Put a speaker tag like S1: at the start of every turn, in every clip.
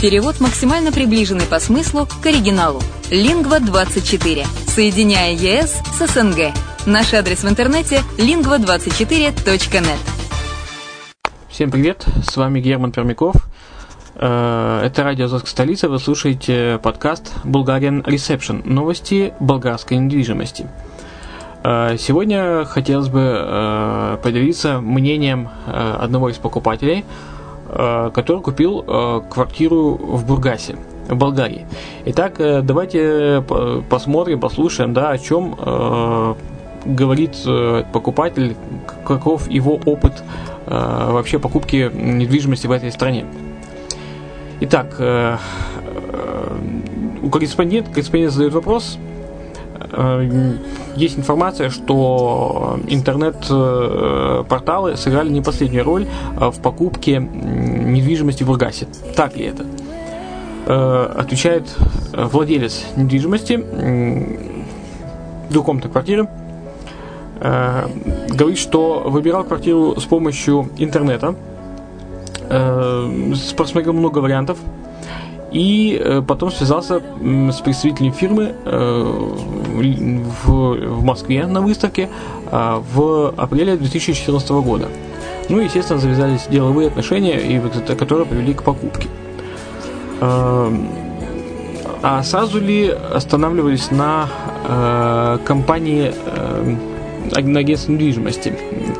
S1: Перевод максимально приближенный по смыслу к оригиналу. Лингва24. Соединяя ЕС с СНГ. Наш адрес в интернете lingva24.net.
S2: Всем привет, с вами Герман Пермяков. Э, это радио «Азовская столица», вы слушаете подкаст «Bulgarian Reception» – новости болгарской недвижимости. Э, сегодня хотелось бы э, поделиться мнением одного из покупателей – который купил э, квартиру в Бургасе, в Болгарии. Итак, э, давайте посмотрим, послушаем, да, о чем говорит покупатель, каков его опыт вообще покупки недвижимости в этой стране. Итак, у корреспондента, корреспондент задает вопрос, есть информация, что интернет-порталы сыграли не последнюю роль э, в покупке недвижимости в Бургасе. Так ли это? Э, отвечает э, владелец недвижимости двухкомнатной квартиры. Говорит, что выбирал квартиру с помощью интернета. Просмотрел много вариантов и э, потом связался с представителем фирмы э, в, Москве на выставке э, в апреле 2014 года. Ну и, естественно, завязались деловые отношения, которые привели к покупке. А сразу ли останавливались на компании на агентстве недвижимости,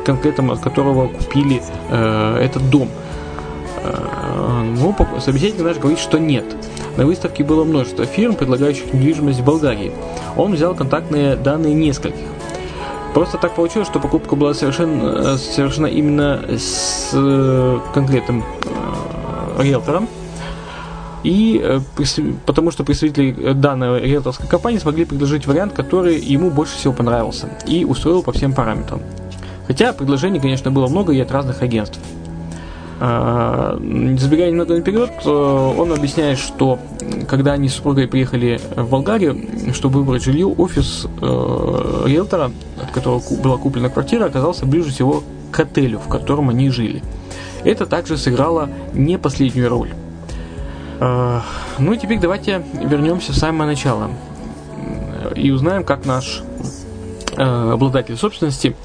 S2: конкретно от которого купили этот дом – ну, собеседник наш говорит, что нет. На выставке было множество фирм, предлагающих недвижимость в Болгарии. Он взял контактные данные нескольких. Просто так получилось, что покупка была совершенно, совершена именно с э, конкретным э, риэлтором. И э, потому что представители данной риэлторской компании смогли предложить вариант, который ему больше всего понравился и устроил по всем параметрам. Хотя предложений, конечно, было много и от разных агентств. А, забегая немного наперед, он объясняет, что когда они с супругой приехали в Болгарию, чтобы выбрать жилье, офис э, риэлтора, от которого была куплена квартира, оказался ближе всего к отелю, в котором они жили. Это также сыграло не последнюю роль. Э, ну и теперь давайте вернемся в самое начало и узнаем, как наш э, обладатель собственности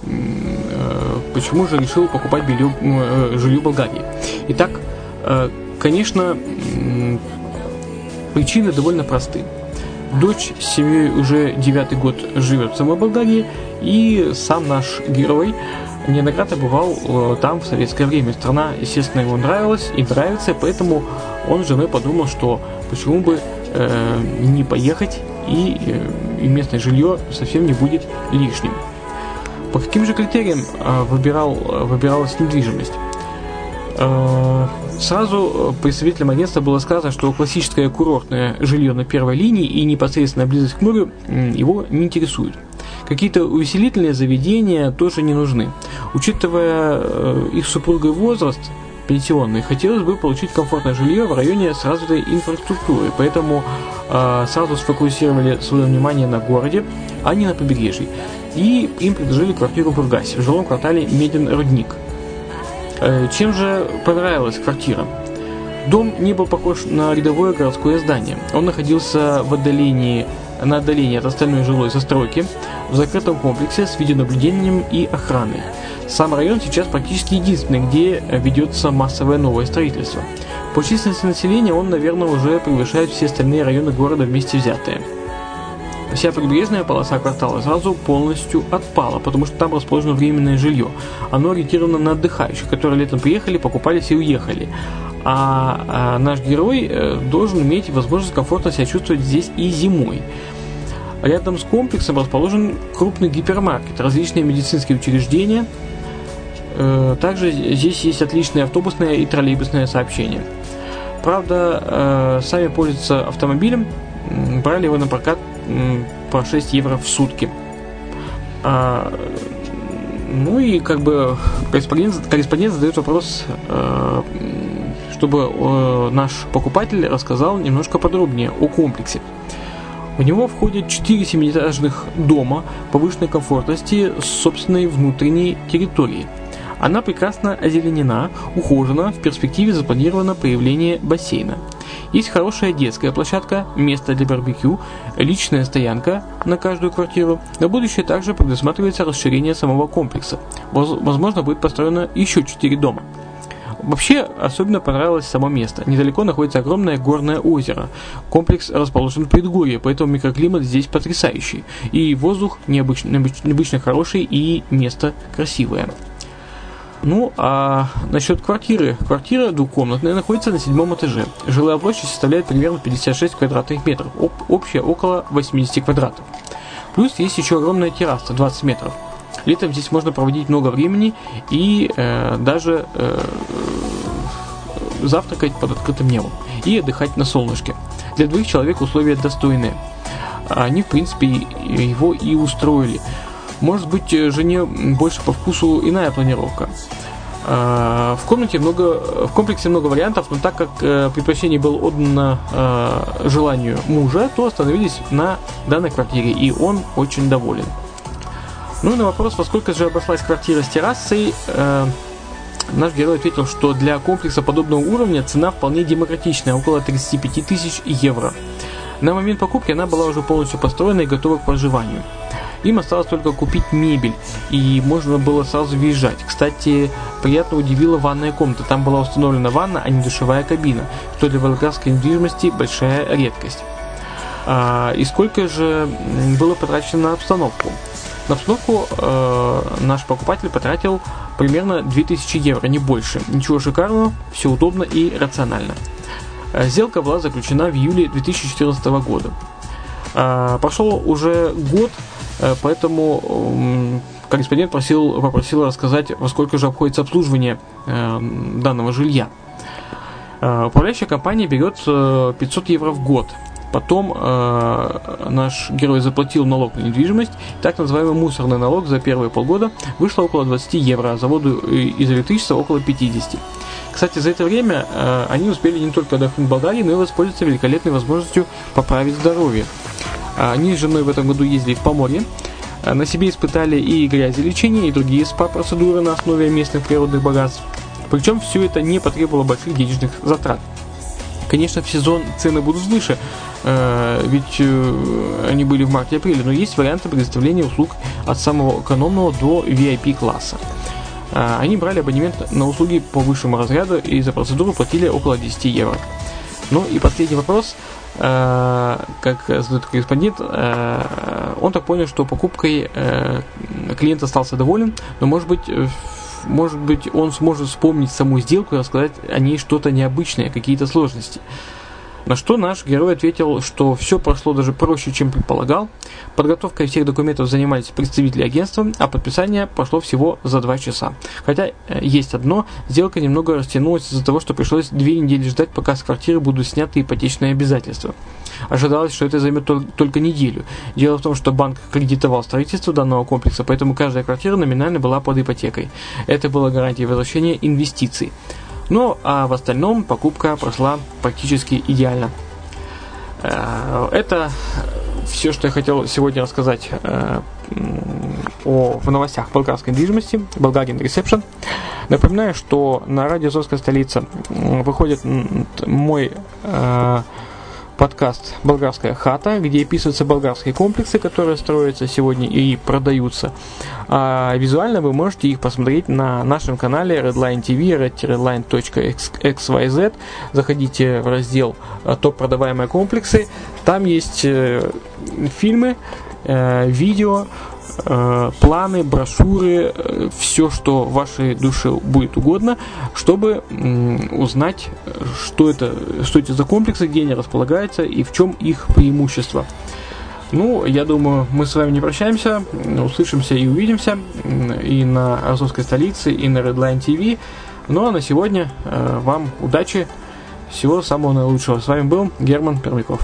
S2: почему же решил покупать белье, э, жилье Болгарии. Итак, э, конечно, причины довольно просты. Дочь с семьей уже девятый год живет в самой Болгарии, и сам наш герой неоднократно бывал э, там в советское время. Страна, естественно, ему нравилась и нравится, поэтому он с женой подумал, что почему бы э, не поехать, и, э, и местное жилье совсем не будет лишним. По каким же критериям а, выбирал, выбиралась недвижимость? А, сразу представителям агентства было сказано, что классическое курортное жилье на первой линии и непосредственная близость к морю его не интересует. Какие-то увеселительные заведения тоже не нужны. Учитывая их супругой возраст, пенсионный, хотелось бы получить комфортное жилье в районе с развитой инфраструктурой, поэтому э, сразу сфокусировали свое внимание на городе, а не на побережье и им предложили квартиру в Бургасе, в жилом квартале Медин Рудник. Э, чем же понравилась квартира? Дом не был похож на рядовое городское здание. Он находился в отдалении, на отдалении от остальной жилой застройки, в закрытом комплексе с видеонаблюдением и охраной. Сам район сейчас практически единственный, где ведется массовое новое строительство. По численности населения он, наверное, уже превышает все остальные районы города вместе взятые вся прибрежная полоса квартала сразу полностью отпала, потому что там расположено временное жилье. Оно ориентировано на отдыхающих, которые летом приехали, покупались и уехали. А, а наш герой э, должен иметь возможность комфортно себя чувствовать здесь и зимой. Рядом с комплексом расположен крупный гипермаркет, различные медицинские учреждения. Э, также здесь есть отличное автобусное и троллейбусное сообщение. Правда, сами пользуются автомобилем, брали его на прокат по 6 евро в сутки. А, ну и как бы корреспондент, корреспондент задает вопрос, чтобы наш покупатель рассказал немножко подробнее о комплексе. В него входят 4 семиэтажных дома повышенной комфортности с собственной внутренней территорией. Она прекрасно озеленена, ухожена, в перспективе запланировано появление бассейна. Есть хорошая детская площадка, место для барбекю, личная стоянка на каждую квартиру. На будущее также предусматривается расширение самого комплекса. Возможно, будет построено еще 4 дома. Вообще, особенно понравилось само место. Недалеко находится огромное горное озеро. Комплекс расположен в предгорье, поэтому микроклимат здесь потрясающий. И воздух необычно, необычно хороший, и место красивое. Ну, а насчет квартиры. Квартира двухкомнатная находится на седьмом этаже. Жилая площадь составляет примерно 56 квадратных метров. Об, общая около 80 квадратов. Плюс есть еще огромная терраса 20 метров. Летом здесь можно проводить много времени и э, даже э, завтракать под открытым небом и отдыхать на солнышке. Для двоих человек условия достойные. Они, в принципе, его и устроили. Может быть, жене больше по вкусу иная планировка. Э, в комнате много, в комплексе много вариантов, но так как э, предпочтение было отдано э, желанию мужа, то остановились на данной квартире, и он очень доволен. Ну и на вопрос, во сколько же обошлась квартира с террасой, э, наш герой ответил, что для комплекса подобного уровня цена вполне демократичная, около 35 тысяч евро. На момент покупки она была уже полностью построена и готова к проживанию. Им осталось только купить мебель, и можно было сразу въезжать. Кстати, приятно удивила ванная комната. Там была установлена ванна, а не душевая кабина, что для волгоградской недвижимости большая редкость. А, и сколько же было потрачено на обстановку? На обстановку э, наш покупатель потратил примерно 2000 евро, не больше. Ничего шикарного, все удобно и рационально. Э, сделка была заключена в июле 2014 года. Э, прошел уже год, поэтому э, корреспондент просил, попросил рассказать, во сколько же обходится обслуживание э, данного жилья. Э, управляющая компания берет 500 евро в год – Потом э, наш герой заплатил налог на недвижимость. Так называемый мусорный налог за первые полгода вышло около 20 евро, а за воду и за электричество около 50. Кстати, за это время э, они успели не только отдохнуть в Болгарии, но и воспользоваться великолепной возможностью поправить здоровье. Они с женой в этом году ездили в Поморье, э, на себе испытали и грязелечение, и другие СПА-процедуры на основе местных природных богатств. Причем все это не потребовало больших денежных затрат. Конечно, в сезон цены будут выше, э, ведь э, они были в марте-апреле, но есть варианты предоставления услуг от самого экономного до VIP класса. Э, они брали абонемент на услуги по высшему разряду и за процедуру платили около 10 евро. Ну и последний вопрос. Как задает корреспондент, он так понял, что покупкой клиент остался доволен, но может быть может быть, он сможет вспомнить саму сделку и рассказать о ней что-то необычное, какие-то сложности. На что наш герой ответил, что все прошло даже проще, чем предполагал. Подготовкой всех документов занимались представители агентства, а подписание прошло всего за два часа. Хотя э, есть одно, сделка немного растянулась из-за того, что пришлось две недели ждать, пока с квартиры будут сняты ипотечные обязательства. Ожидалось, что это займет только неделю. Дело в том, что банк кредитовал строительство данного комплекса, поэтому каждая квартира номинально была под ипотекой. Это было гарантией возвращения инвестиций. Ну, а в остальном покупка прошла практически идеально. Э, это все, что я хотел сегодня рассказать э, о, в новостях болгарской недвижимости, Bulgarian Reception. Напоминаю, что на радио «Азовская столица» выходит мой э, подкаст «Болгарская хата», где описываются болгарские комплексы, которые строятся сегодня и продаются. А визуально вы можете их посмотреть на нашем канале Redline TV, redline.xyz. Заходите в раздел «Топ продаваемые комплексы». Там есть э, фильмы, э, видео, э, планы, брошюры, э, все, что вашей душе будет угодно, чтобы э, узнать, что это, что это за комплексы, где они располагаются и в чем их преимущество. Ну, я думаю, мы с вами не прощаемся, услышимся и увидимся и на Азовской столице, и на Redline TV. Ну а на сегодня э, вам удачи, Всего самого наилучшего. С вами был Герман Пермяков.